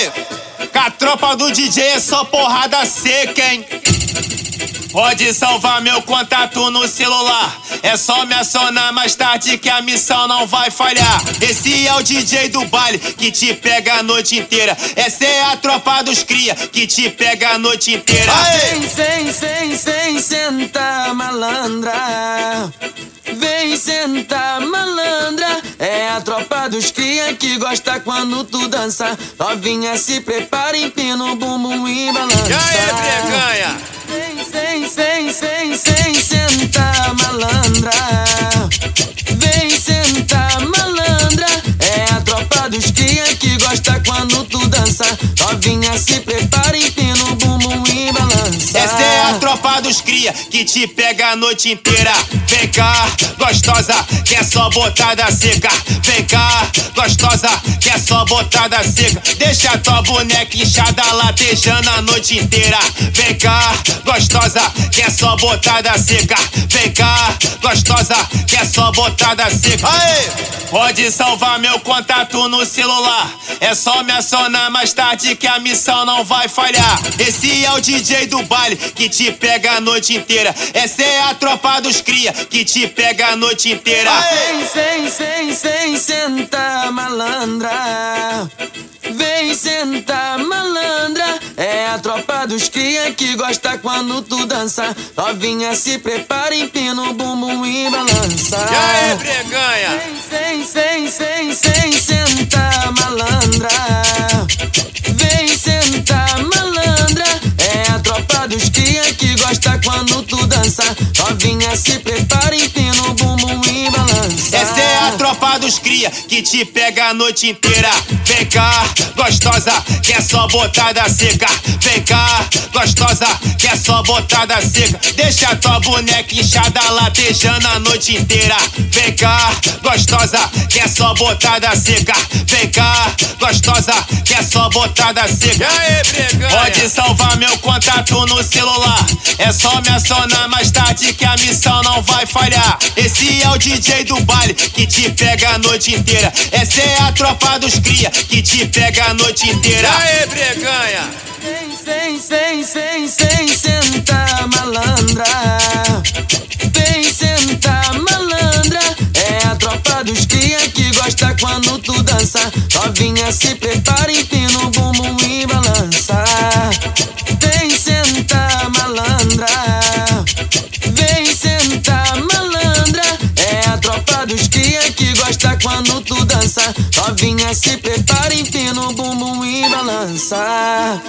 Aê! Com a tropa do DJ é só porrada seca, hein? Pode salvar meu contato no celular. É só me acionar mais tarde que a missão não vai falhar. Esse é o DJ do baile que te pega a noite inteira. Essa é a tropa dos cria que te pega a noite inteira. Vem, vem, vem, vem, senta malandra. Vem sentar malandra. É a tropa dos cria que gosta quando tu dança. Novinha se prepara, empina o bumbum e balança. Aí, breganha? Vem, vem, vem, vem, vem sentar malandra. Vem sentar malandra. É a tropa dos cria que gosta quando tu dança. Novinha se prepara, que te pega a noite inteira. Vem cá, gostosa, que é só botada seca. Vem cá, gostosa, só botada seca. Deixa tua boneca inchada latejando a noite inteira. Vem cá, gostosa, que é só botada seca. Vem cá, gostosa, que é só botada seca. Aê! Pode salvar meu contato no celular. É só me acionar mais tarde que a missão não vai falhar. Esse é o DJ do baile que te pega a noite inteira. Essa é a tropa dos cria que te pega a noite inteira. Vem, vem, vem, vem, senta malandra. Vem sentar malandra. É a tropa dos cria que gosta quando tu dança. Novinha se prepara, empina o bumbum e balança. E aí, breganha? Vem, vem, vem, vem, senta malandra. Vem sentar malandra. É a tropa dos cria que gosta quando tu dança. Novinha se prepara, dos cria que te pega a noite inteira. Vem cá, gostosa, que é só botada seca. Vem cá, gostosa, que é só botada seca. Deixa tua boneca inchada latejando a noite inteira. Vem cá, gostosa, que é só botada seca. Vem cá, gostosa, que é só botada seca. Pode salvar meu contato no celular. É só me acionar mais tarde que a missão não vai falhar. Esse é o DJ do baile que te pega a noite inteira. Essa é a tropa dos cria que te pega a noite inteira. E aí, breganha? Vem, vem, vem, vem, vem, Novinha se prepara, empina o bumbum e balança. Vem sentar malandra. Vem sentar malandra. É a tropa dos cria que gosta quando tu dança. Novinha se prepara, empina o bumbum e balança.